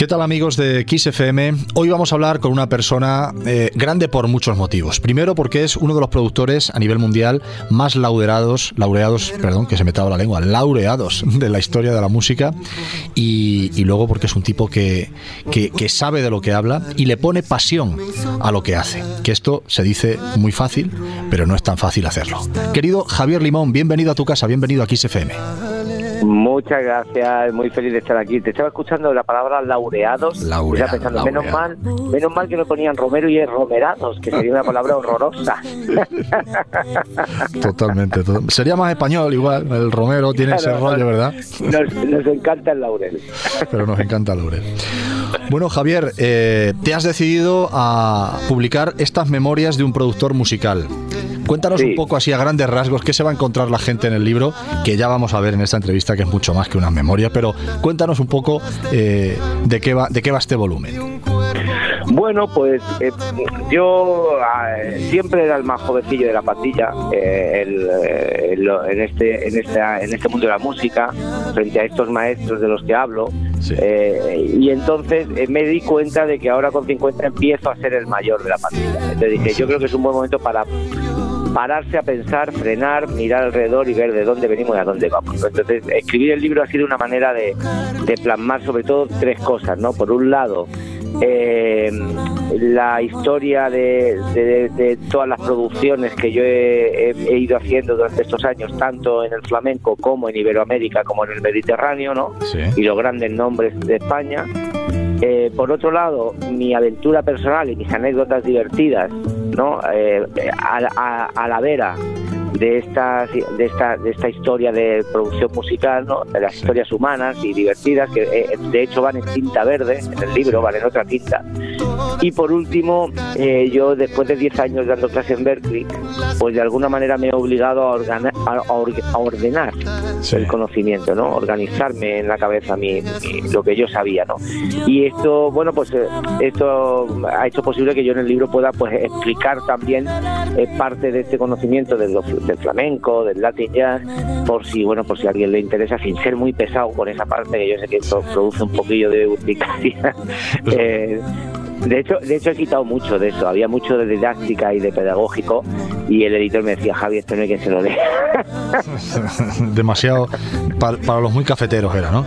¿Qué tal amigos de FM? Hoy vamos a hablar con una persona eh, grande por muchos motivos. Primero porque es uno de los productores a nivel mundial más laureados, laureados, perdón, que se me la lengua, laureados de la historia de la música. Y, luego porque es un tipo que, que, sabe de lo que habla y le pone pasión a lo que hace. Que esto se dice muy fácil, pero no es tan fácil hacerlo. Querido Javier Limón, bienvenido a tu casa, bienvenido a FM. Muchas gracias, muy feliz de estar aquí. Te estaba escuchando la palabra laureados. Laureado, pensando, menos mal, menos mal que no ponían Romero y es romerados, que sería una palabra horrorosa. Totalmente, sería más español igual. El Romero tiene ese rollo, ¿verdad? Nos, encanta el laurel. Pero nos encanta el laurel. Bueno, Javier, eh, te has decidido a publicar estas memorias de un productor musical. Cuéntanos un poco así a grandes rasgos qué se va a encontrar la gente en el libro, que ya vamos a ver en esta entrevista que es mucho más que unas memorias, pero cuéntanos un poco eh, de, qué va, de qué va este volumen. Bueno, pues eh, yo ah, siempre era el más jovencillo de la pandilla eh, en este en en este mundo de la música frente a estos maestros de los que hablo y entonces me di cuenta de que ahora con 50 empiezo a ser el mayor de la pandilla. Entonces dije, yo creo que es un buen momento para pararse a pensar, frenar, mirar alrededor y ver de dónde venimos y a dónde vamos. Entonces, escribir el libro ha sido una manera de, plasmar sobre todo tres cosas, ¿no? Por un lado, eh, la historia de, todas las producciones que yo he, ido haciendo durante estos años, tanto en el flamenco como en Iberoamérica, como en el Mediterráneo, ¿no? Y los grandes nombres de España. Eh, por otro lado, mi aventura personal y mis anécdotas divertidas, ¿no? Eh, a, la vera de esta, de esta, de esta historia de producción musical, ¿no? de las historias humanas y divertidas, que eh, de hecho van en tinta verde, en el libro van en otra tinta. Y por último, eh, yo después de 10 años dando clases en Berkeley, pues de alguna manera me he obligado a, a, ordenar el conocimiento, ¿no? organizarme en la cabeza mi, lo que yo sabía. ¿no? Y esto, bueno, pues eh, esto ha hecho posible que yo en el libro pueda pues explicar también parte de este conocimiento del flamenco, del latin jazz, por si bueno, por si a alguien le interesa, sin ser muy pesado con esa parte que yo sé que esto produce un poquillo de urticaria. eh, de hecho, de hecho he quitado mucho de eso, había mucho de didáctica y de pedagógico y el editor me decía, Javi, esto no hay que se lo dé. Demasiado, para, los muy cafeteros era, ¿no?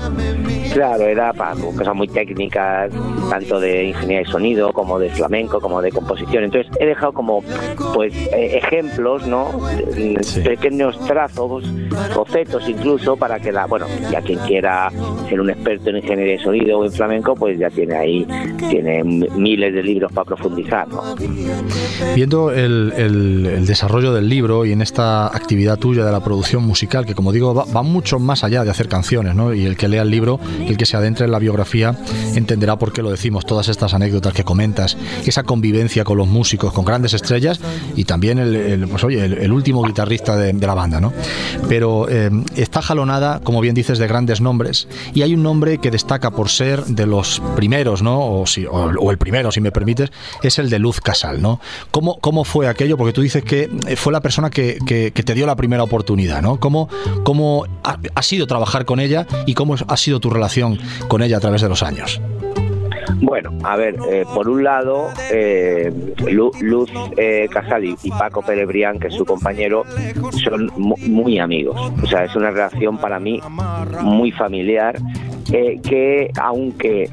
Claro, era para cosas muy técnicas, tanto de ingeniería de sonido como de flamenco, como de composición. Entonces he dejado como pues eh, ejemplos, ¿no? Pequeños trazos, bocetos incluso, para que la, bueno, ya quien quiera ser un experto en ingeniería de sonido o en flamenco, pues ya tiene ahí, tiene miles de libros para profundizar. Viendo el, desarrollo del libro y en esta actividad tuya de la producción musical, que como digo va, mucho más allá de hacer canciones, ¿no? y el que lea el libro, el que se adentre en la biografía, entenderá por qué lo decimos, todas estas anécdotas que comentas, esa convivencia con los músicos, con grandes estrellas y también el, pues, oye, el, último guitarrista de, la banda. ¿no? Pero eh, está jalonada, como bien dices, de grandes nombres y hay un nombre que destaca por ser de los primeros, ¿no? o, si, o el primero primero, si me permites, es el de Luz Casal, ¿no? ¿Cómo, cómo fue aquello? Porque tú dices que eh, fue la persona que, que, te dio la primera oportunidad, ¿no? ¿Cómo, cómo ha, sido trabajar con ella y cómo ha sido tu relación con ella a través de los años? Bueno, a ver, eh, por un lado, eh, Luz Casal y, Paco Perebrián, que es su compañero, son muy amigos. O sea, es una relación para mí muy familiar, que aunque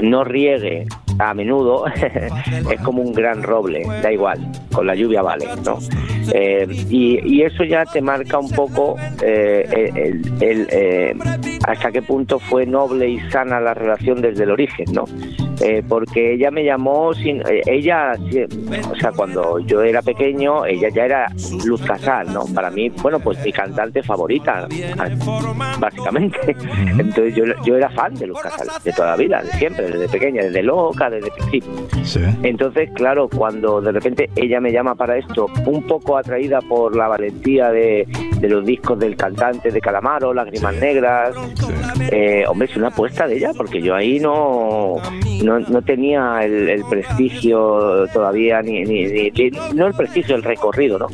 no riegue a menudo es como un gran roble, da igual, con la lluvia vale, ¿no? Eh, y, eso ya te marca un poco eh, el, eh, hasta qué punto fue noble y sana la relación desde el origen, ¿no? Eh, porque ella me llamó sin ella o sea cuando yo era pequeño ella ya era Luz Casal no para mí bueno pues mi cantante favorita básicamente entonces yo, yo era fan de Luz Casal de toda la vida de siempre desde pequeña desde loca desde principio. Entonces claro cuando de repente ella me llama para esto un poco atraída por la valentía de, de los discos del cantante de Calamaro Lágrimas Negras eh, hombre es una apuesta de ella porque yo ahí no no, tenía el, prestigio todavía, ni, ni, no el prestigio, el recorrido, ¿no?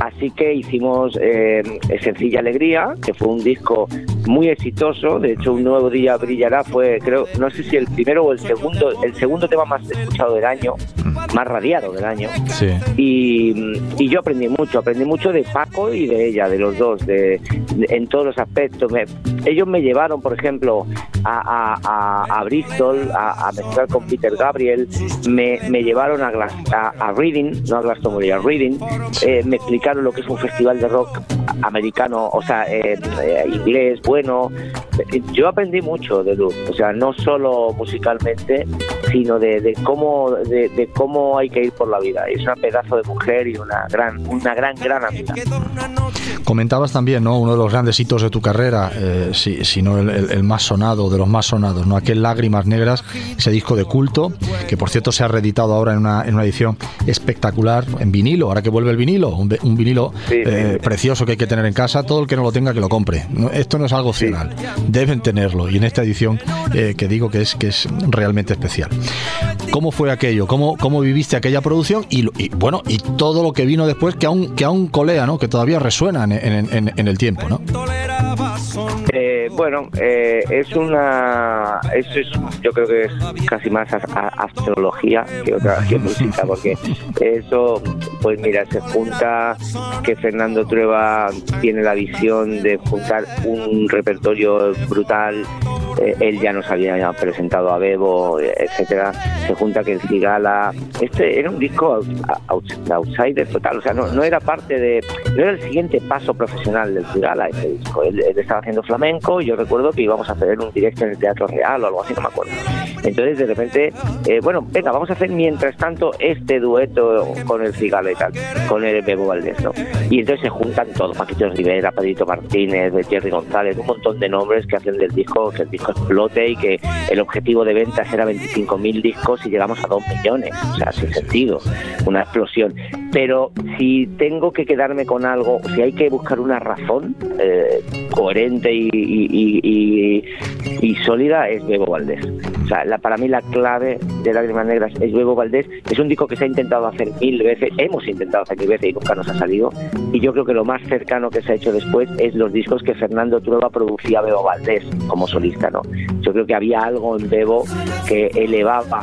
Así Así que hicimos eh, Sencilla Alegría, que fue un disco muy exitoso. De hecho, Un Nuevo Día Brillará fue, creo, no sé si el primero o el segundo, el segundo tema más escuchado del año, más radiado del año. Y, yo aprendí mucho, aprendí mucho de Paco y de ella, de los dos, de, en todos los aspectos. ellos me llevaron, por ejemplo, a, a, Bristol, a, mezclar con Peter Gabriel, me, me llevaron a, a, Reading, no a Glastonbury, a Reading, eh, me explicaron lo que es un festival de rock americano, o sea, eh, inglés, bueno. Yo aprendí mucho de Luz, o sea, no solo musicalmente, sino de, cómo de, cómo hay que ir por la vida. Es una pedazo de mujer y una gran, una gran, gran amiga. Comentabas también, ¿no? Uno de los grandes hitos de tu carrera, eh, si, no el, más sonado, de los más sonados, ¿no? Aquel Lágrimas Negras, ese disco de culto, que por cierto se ha reeditado ahora en una, en una edición espectacular, en vinilo, ahora que vuelve el vinilo, un, vinilo eh, precioso que hay que tener en casa, todo el que no lo tenga que lo compre. esto no es algo opcional, deben tenerlo, y en esta edición eh, que digo que es, que es realmente especial. ¿Cómo fue aquello? ¿Cómo, cómo viviste aquella producción? Y, bueno, y todo lo que vino después, que aún, que aún colea, ¿no? Que todavía resuena en, el tiempo, ¿no? Bueno, eh, es una. Eso es, yo creo que es casi más astrología que otra música, porque eso, pues mira, se junta que Fernando Trueba tiene la visión de juntar un repertorio brutal eh, él ya nos había presentado a Bebo, etcétera, se junta que el Cigala, este era un disco outsider total, o sea, no, no era parte de, no era el siguiente paso profesional del Cigala ese disco, él, estaba haciendo flamenco yo recuerdo que íbamos a hacer un directo en el Teatro Real o algo así, no me acuerdo. Entonces de repente, eh, bueno, venga, vamos a hacer mientras tanto este dueto con el Cigala y tal, con el Bebo Valdés, ¿no? Y entonces se juntan todos, Paquito Rivera, Padrito Martínez, Jerry González, un montón de nombres que hacen del disco, que el disco explote y que el objetivo de ventas era 25.000 discos y llegamos a 2 millones. O sea, sin sentido, una explosión. Pero si tengo que quedarme con algo, si hay que buscar una razón eh, coherente y, y, sólida, es Bebo Valdés. O sea, la, para mí la clave de Lágrimas Negras es Bebo Valdés. Es un disco que se ha intentado hacer mil veces, hemos intentado hacer mil veces y nunca nos ha salido. Y yo creo que lo más cercano que se ha hecho después es los discos que Fernando Trueba producía Bebo Valdés como solista, ¿no? Yo creo que había algo en Bebo que elevaba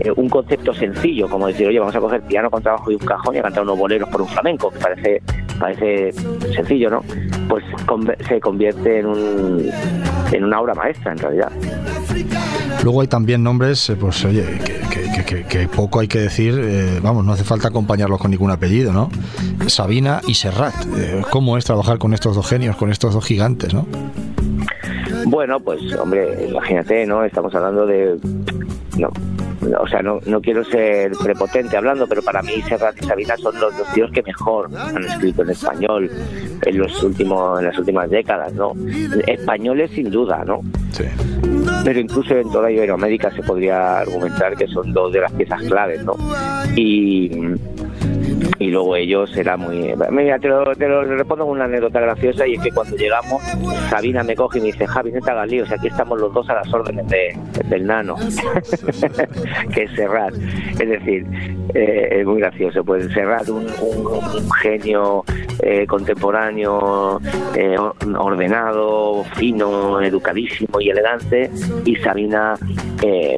eh, un concepto sencillo, como decir, oye, vamos a coger piano con trabajo y un cajón y a cantar unos boleros por un flamenco, que parece, parece sencillo, ¿no? Pues se convierte en, un, en una obra maestra, en realidad. Luego hay también nombres, eh, pues oye, que, poco hay que decir, eh, vamos, no hace falta acompañarlos con ningún apellido, ¿no? Sabina y Serrat. ¿Cómo es trabajar con estos dos genios, con estos dos gigantes, ¿no? Bueno, pues hombre, imagínate, ¿no? Estamos hablando de... No, o sea, no, no quiero ser prepotente hablando, pero para mí Serrat y Sabina son los dos tíos que mejor han escrito en español en los últimos en las últimas décadas, ¿no? Españoles sin duda, ¿no? Sí. Pero incluso en toda Iberoamérica se podría argumentar que son dos de las piezas claves, ¿no? Y y luego ellos era muy... Mira, te lo, te lo respondo con una anécdota graciosa y es que cuando llegamos, Sabina me coge y me dice, Javi, no te hagas lío, o sea, aquí estamos los dos a las órdenes de, del nano, que es Serrat. Es decir, eh, es muy gracioso, pues Serrat, un, un, genio eh, contemporáneo, eh, ordenado, fino, educadísimo y elegante, y Sabina,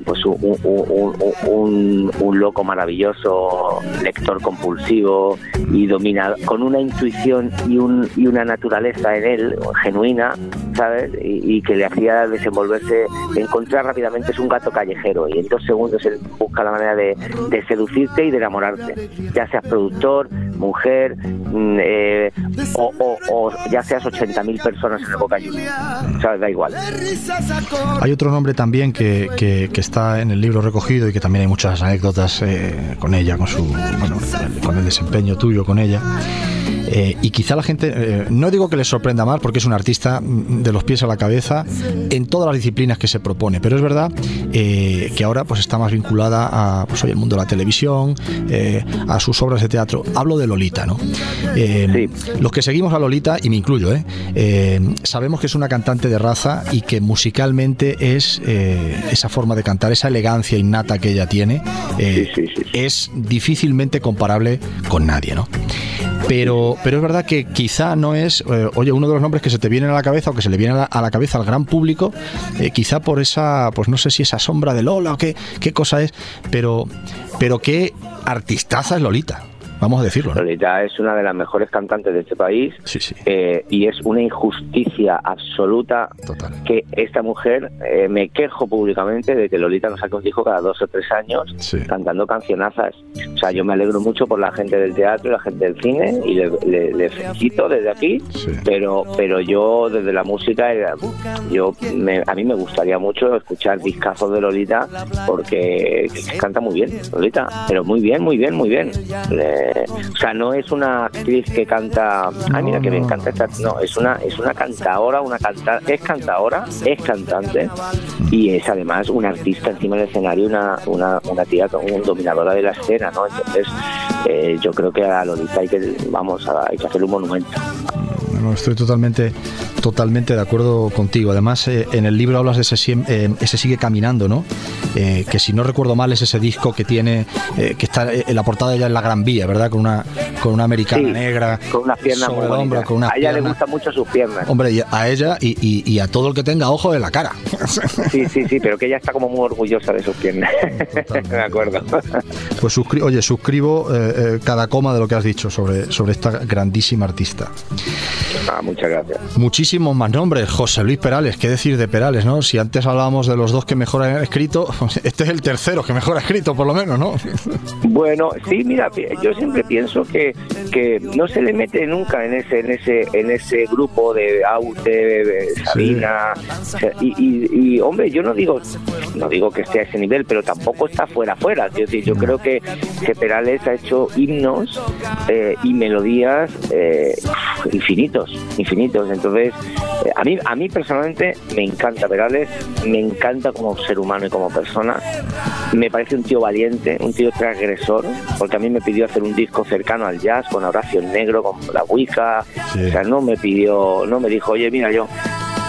pues un, loco maravilloso, lector compulsivo, y dominado, con una intuición y, y una naturaleza en él genuina, ¿sabes? Y, que le hacía desenvolverse, encontrar rápidamente, es un gato callejero y en dos segundos él busca la manera de, seducirte y de enamorarte, ya seas productor, mujer, mm, eh, o, ya seas 80.000 personas en el Boca Juniors, ¿sabes? Da igual. Hay otro nombre también que, que, está en el libro recogido y que también hay muchas anécdotas eh, con ella, con su, bueno, con el desempeño tuyo con ella. Eh, y quizá la gente, eh, no digo que les sorprenda más porque es un artista mm, de los pies a la cabeza en todas las disciplinas que se propone, pero es verdad eh, que ahora pues está más vinculada a pues, el mundo de la televisión, a sus obras de teatro. Hablo de Lolita, ¿no? Los que seguimos a Lolita, y me incluyo, sabemos que es una cantante de raza y que musicalmente es esa forma de cantar, esa elegancia innata que ella tiene, es difícilmente comparable con nadie, ¿no? Pero, pero es verdad que quizá no es, eh, oye, uno de los nombres que se te viene a la cabeza o que se le viene a la, cabeza al gran público, eh, quizá por esa, pues no sé si esa sombra de Lola o qué, qué cosa es, pero, pero qué artistaza es Lolita. Vamos a decirlo. Lolita es una de las mejores cantantes de este país eh, y es una injusticia absoluta que esta mujer, eh, me quejo públicamente de que Lolita nos saque un disco cada dos o tres años cantando cancionazas. O sea, yo me alegro mucho por la gente del teatro y la gente del cine y le, felicito desde aquí, pero pero yo desde la música, eh, yo a mí me gustaría mucho escuchar discazos de Lolita porque canta muy bien, Lolita, pero muy bien, muy bien, muy bien o sea, no es una actriz que canta, ay mira que me encanta esta, no, es una es una cantadora, una canta, es cantadora, es cantante y es además una artista encima del escenario, una una, una tía una dominadora de la escena, ¿no? Entonces, eh, yo creo que a Lolita hay que vamos, hay que hacerle un monumento. Estoy totalmente totalmente de acuerdo contigo. Además, eh, en el libro hablas de ese, eh, ese sigue caminando, ¿no? Eh, que si no recuerdo mal es ese disco que tiene, que está en la portada ya en la Gran Vía, ¿verdad? Con una, con una americana negra. Con unas piernas muy hombro, con A ella le gustan mucho sus piernas. Hombre, a ella y, a todo el que tenga ojo en la cara. Sí, sí, sí, pero que ella está como muy orgullosa de sus piernas. Me acuerdo. Pues oye, suscribo cada coma de lo que has dicho sobre, sobre esta grandísima artista. Ah, muchas gracias. Muchísimos más nombres. José Luis Perales, ¿qué decir de Perales, no? Si antes hablábamos de los dos que mejor han escrito, este es el tercero que mejor ha escrito, por lo menos, ¿no? Bueno, sí, mira, yo siempre pienso que, que no se le mete nunca en ese en ese en ese grupo de Aute, Sabina y, y, hombre, yo no digo no digo que esté a ese nivel, pero tampoco está fuera fuera. Es decir, yo creo que, que Perales ha hecho himnos eh, y melodías eh, infinitos, infinitos. Entonces, eh, a mí, a mí personalmente me encanta Perales, me encanta como ser humano y como persona. Me parece un tío valiente, un tío transgresor, porque a mí me pidió hacer un disco cercano al jazz con Horacio Negro, con la Wicca. O sea, no me pidió, no me dijo, oye, mira, yo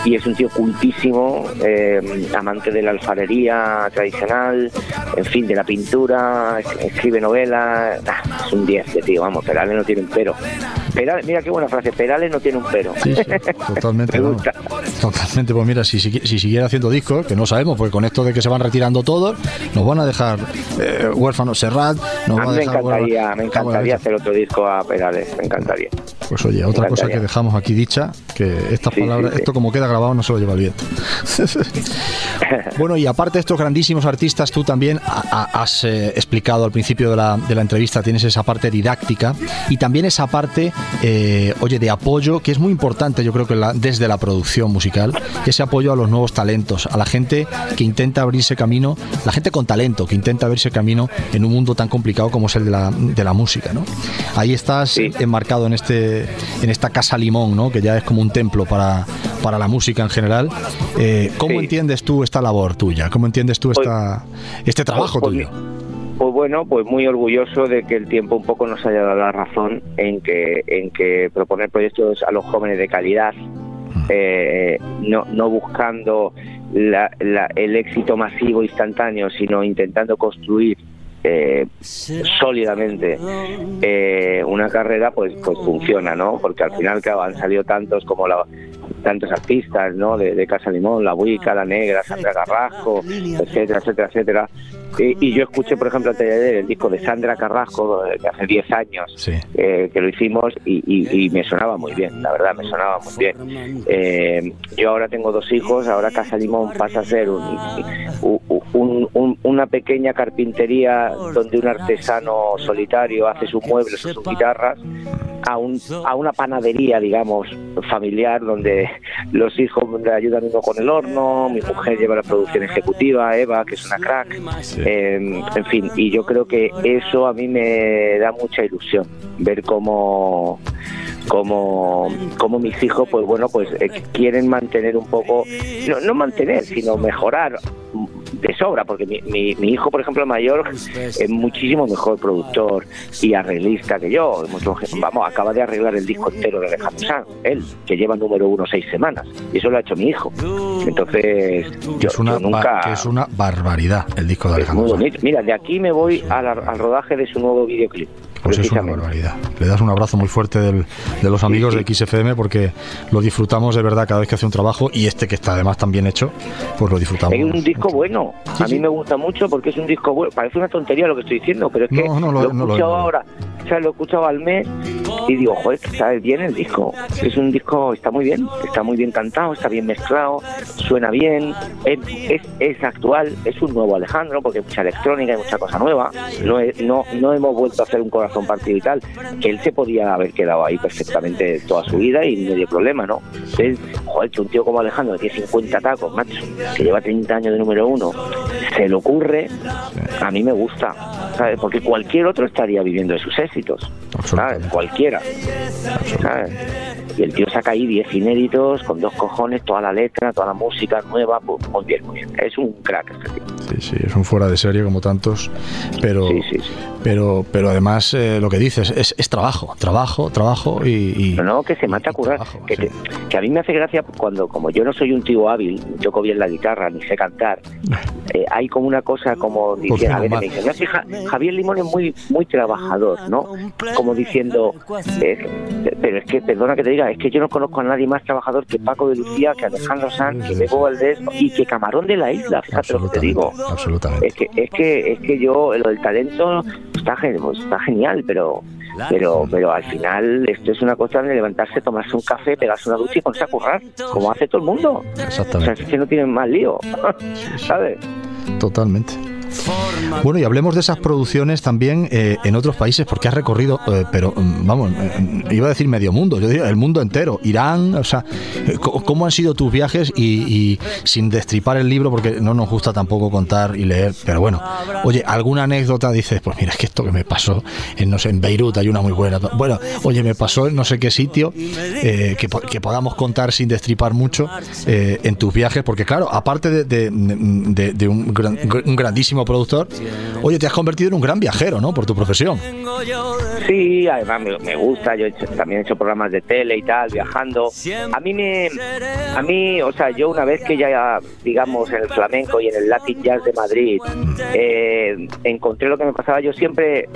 y es un tío cultísimo, eh, amante de la alfarería tradicional, en fin, de la pintura, escribe novelas, es un 10 de tío, vamos, Perales no tiene un pero. Perales, mira qué buena frase, Perales no tiene un pero. Sí, sí, totalmente. totalmente, pues mira, si, si, siguiera haciendo discos, que no sabemos, porque con esto de que se van retirando todos, nos van a dejar eh, huérfanos Serrat, nos a mí me encantaría, me encantaría hacer otro disco a Perales, me encantaría. Pues oye, otra cosa que dejamos aquí dicha, que estas palabras, esto como queda grabado no se lo lleva el viento. bueno, y aparte de estos grandísimos artistas, tú también has eh, explicado al principio de la, de la, entrevista, tienes esa parte didáctica y también esa parte, eh, oye, de apoyo, que es muy importante, yo creo que desde la producción musical, ese apoyo a los nuevos talentos, a la gente que intenta abrirse camino, la gente con talento, que intenta abrirse camino en un mundo tan complicado como es el de la, de la música, ¿no? Ahí estás enmarcado en, este, en esta casa limón, ¿no? Que ya es como un templo para, para la música en general. Eh, ¿Cómo entiendes tú esta labor tuya? ¿Cómo entiendes tú pues, esta, este trabajo pues, tuyo? Pues bueno, pues muy orgulloso de que el tiempo un poco nos haya dado la razón en que, en que proponer proyectos a los jóvenes de calidad, mm. eh, no, no buscando el éxito masivo instantáneo, sino intentando construir eh, sólidamente eh, una carrera pues pues funciona no porque al final claro han salido tantos como la, tantos artistas no de, Casa Limón la Buica la Negra Sandra Carrasco etcétera etcétera etcétera. Y, yo escuché por ejemplo el disco de Sandra Carrasco de hace 10 años eh, que lo hicimos y, me sonaba muy bien la verdad me sonaba muy bien. Yo ahora tengo dos hijos ahora Casa Limón pasa a ser una pequeña carpintería donde un artesano solitario hace sus muebles o sus guitarras, a, un, a una panadería, digamos, familiar, donde los hijos le ayudan uno con el horno, mi mujer lleva la producción ejecutiva, Eva, que es una crack, em, en fin, y yo creo que eso a mí me da mucha ilusión, ver cómo como, como mis hijos, pues bueno, pues eh, quieren mantener un poco, no, no mantener, sino mejorar de sobra, porque mi, mi, hijo, por ejemplo, mayor, es muchísimo mejor productor y arreglista que yo. Vamos, acaba de arreglar el disco entero de Alejandro Sanz, él, que lleva número uno seis semanas. Y eso lo ha hecho mi hijo. Entonces, yo, es una, nunca... es una barbaridad el disco de Alejandro Sanz. Mira, de aquí me voy al rodaje de su nuevo videoclip. Pues es una barbaridad. Le das un abrazo muy fuerte de los amigos de XFM porque lo disfrutamos de verdad cada vez que hace un trabajo y este que está además tan bien hecho, pues lo disfrutamos. Es un disco bueno. a mí me gusta mucho porque es un disco bueno. Parece una tontería lo que estoy diciendo, pero es que lo, he escuchado ahora. Sea, lo he escuchado al mes y digo, joder, está bien el disco. Es un disco, está muy bien, está muy bien cantado, está bien mezclado, suena bien, es, es, actual, es un nuevo Alejandro porque hay mucha electrónica, hay mucha cosa nueva. No, no, no hemos vuelto a hacer un corazón partido y tal, que él se podía haber quedado ahí perfectamente toda su vida y no dio problema, ¿no? Entonces, joder, que un tío como Alejandro, que tiene 50 tacos, macho, que lleva 30 años de número uno, se le ocurre, a mí me gusta, ¿sabes? Porque cualquier otro estaría viviendo de sus éxitos, ¿sabes? Cualquiera, ¿sabes? Y el tío saca ahí 10 inéditos con dos cojones, toda la letra, toda la música nueva, pues, muy bien, muy bien. Es un crack este tío. Sí, sí, es un fuera de serie como tantos, pero, pero, pero además eh, lo que dices es, es, trabajo, trabajo, trabajo y... no, no, que se mata a currar. que, que, a mí me hace gracia cuando, como yo no soy un tío hábil, toco bien la guitarra, ni sé cantar, eh, hay como una cosa como diciendo, a ver, me dicen, Javier Limón es muy, muy trabajador, ¿no? Como diciendo, eh, pero es que, perdona que te diga, es que yo no conozco a nadie más trabajador que Paco de Lucía, que Alejandro Sanz, que Bebo Valdés y que Camarón de la Isla, fíjate lo que te digo. Absolutamente. Es que, es que, es que yo, lo del talento está, está genial, pero pero pero al final esto es una cosa de levantarse, tomarse un café, pegarse una ducha y ponerse a currar, como hace todo el mundo. Exactamente. O sea, es que no tienen más lío, ¿sabes? Totalmente. Bueno, y hablemos de esas producciones también eh, en otros países, porque has recorrido, eh, pero mm, vamos, eh, iba a decir medio mundo, yo diría el mundo entero, Irán, o sea, ¿cómo han sido tus viajes? Y, sin destripar el libro, porque no nos gusta tampoco contar y leer, pero bueno, oye, alguna anécdota dices, pues mira, es que esto que me pasó en, no sé, en Beirut hay una muy buena. Bueno, oye, me pasó en no sé qué sitio, que, podamos contar sin destripar mucho en tus viajes, porque claro, aparte de, de, un, un grandísimo productor, oye, te has convertido en un gran viajero, ¿no? Por tu profesión. Sí, además me, gusta, yo también he hecho programas de tele y tal, viajando. A mí me, a mí, o sea, yo una vez que ya, digamos, en el flamenco y en el Latin Jazz de Madrid, eh, encontré lo que me pasaba, yo siempre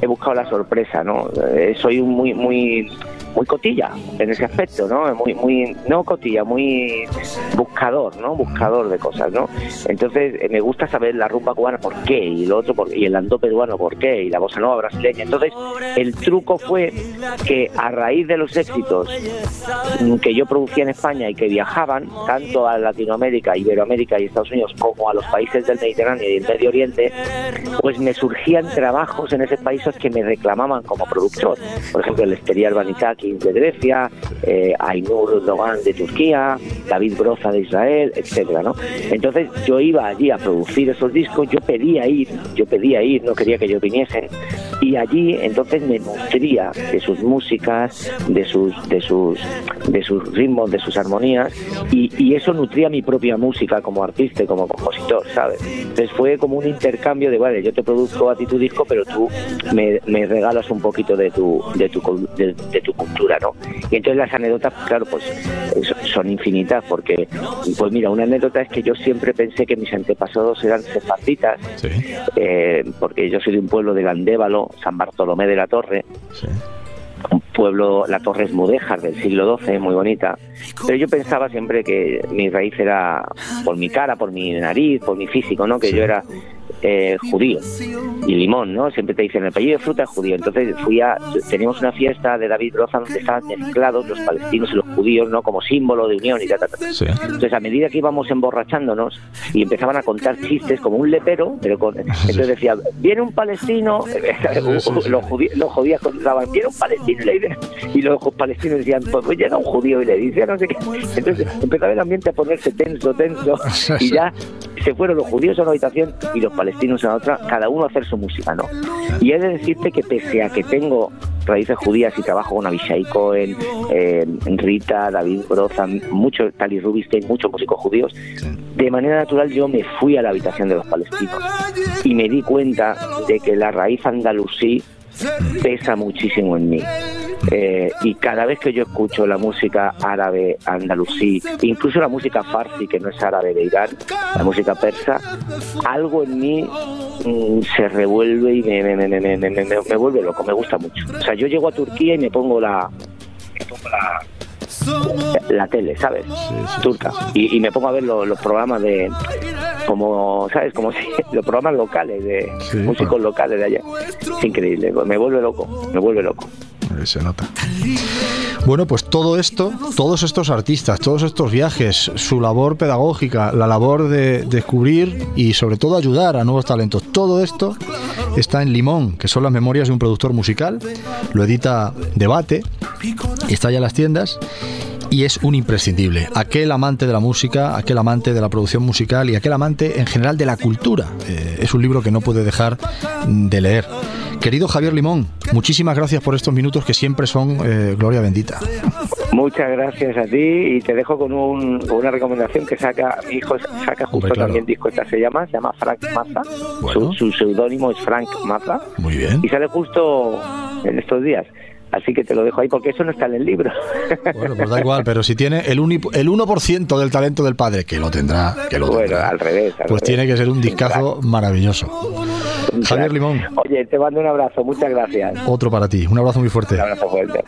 he buscado la sorpresa, ¿no? Eh, soy un muy, muy muy cotilla en ese aspecto, ¿no? Muy, muy, no cotilla, muy buscador, ¿no? Buscador de cosas, ¿no? Entonces eh, me gusta saber la rumba cubana por qué y lo otro y el ando peruano por qué y la bossa nova brasileña. Entonces el truco fue que a raíz de los éxitos que yo producía en España y que viajaban tanto a Latinoamérica, Iberoamérica y Estados Unidos como a los países del Mediterráneo y del Medio Oriente, pues me surgían trabajos en esos países que me reclamaban como productor. Por ejemplo, el Esterial De Grecia, eh, Ainur Dogan de Turquía, David Broza de Israel, etcétera, ¿no? Entonces yo iba allí a producir esos discos, yo pedía ir, yo pedía ir, no quería que ellos viniesen, y allí entonces me nutría de sus músicas, de sus, de sus, de sus ritmos, de sus armonías, y, eso nutría mi propia música como artista y como compositor, ¿sabes? Entonces fue como un intercambio de, vale, yo te produzco a ti tu disco, pero tú me, regalas un poquito de tu, de tu, de, de tu ¿no? Y entonces las anécdotas, claro, pues son infinitas, porque, pues mira, una anécdota es que yo siempre pensé que mis antepasados eran sefarditas, eh, porque yo soy de un pueblo de Gandévalo, San Bartolomé de la Torre. un pueblo, la Torre es Mudéjar del siglo XII, muy bonita, pero yo pensaba siempre que mi raíz era por mi cara, por mi nariz, por mi físico, ¿no? Que yo era eh, judío y limón, ¿no? Siempre te dicen el apellido de fruta es judío. Entonces fui a, teníamos una fiesta de David Roza donde estaban mezclados los palestinos y los judíos, ¿no? Como símbolo de unión y tal, tal, Entonces a medida que íbamos emborrachándonos y empezaban a contar chistes como un lepero, pero con, entonces decía, viene un palestino, los, judíos, los judíos contaban, viene un palestino y, los palestinos decían, pues, pues, llega un judío y le dice, no sé qué. Entonces empezaba el ambiente a ponerse tenso, tenso y ya se fueron los judíos a una habitación y los palestinos a otra, cada uno a hacer su música, ¿no? Y he de decirte que pese a que tengo raíces judías y trabajo con Abishai Cohen, eh, Rita, David Broza, mucho, Tali Rubinstein, muchos músicos judíos, de manera natural yo me fui a la habitación de los palestinos y me di cuenta de que la raíz andalusí pesa muchísimo en mí Eh, y cada vez que yo escucho la música árabe, andalusí, incluso la música farsi, que no es árabe de Irán, la música persa, algo en mí mm, se revuelve y me, me, me, me, me, vuelve loco, me gusta mucho. O sea, yo llego a Turquía y me pongo la, me pongo la la tele, ¿sabes? Turca. Y, me pongo a ver los programas de, como, ¿sabes? Como si los programas locales, de músicos locales de allá. Es increíble, me vuelve loco, me vuelve loco. Se nota. Bueno, pues todo esto, todos estos artistas, todos estos viajes, su labor pedagógica, la labor de descubrir y sobre todo ayudar a nuevos talentos, todo esto está en Limón, que son las memorias de un productor musical, lo edita Debate, está ya en las tiendas y es un imprescindible. Aquel amante de la música, aquel amante de la producción musical y aquel amante en general de la cultura. Eh, es un libro que no puede dejar de leer. Querido Javier Limón, muchísimas gracias por estos minutos que siempre son eh, gloria bendita. Muchas gracias a ti y te dejo con una recomendación que saca mi hijo saca justo también disco esta se llama se llama Frank Maza su, seudónimo es Frank Maza muy bien y sale justo en estos días Así que te lo dejo ahí porque eso no está en el libro. Bueno, pues da igual, pero si tiene el, el 1% del talento del padre, que lo tendrá, que lo bueno, al revés. pues tiene que ser un discazo maravilloso. Javier Limón. Oye, te mando un abrazo, muchas gracias. Otro para ti, un abrazo muy fuerte. Un abrazo fuerte.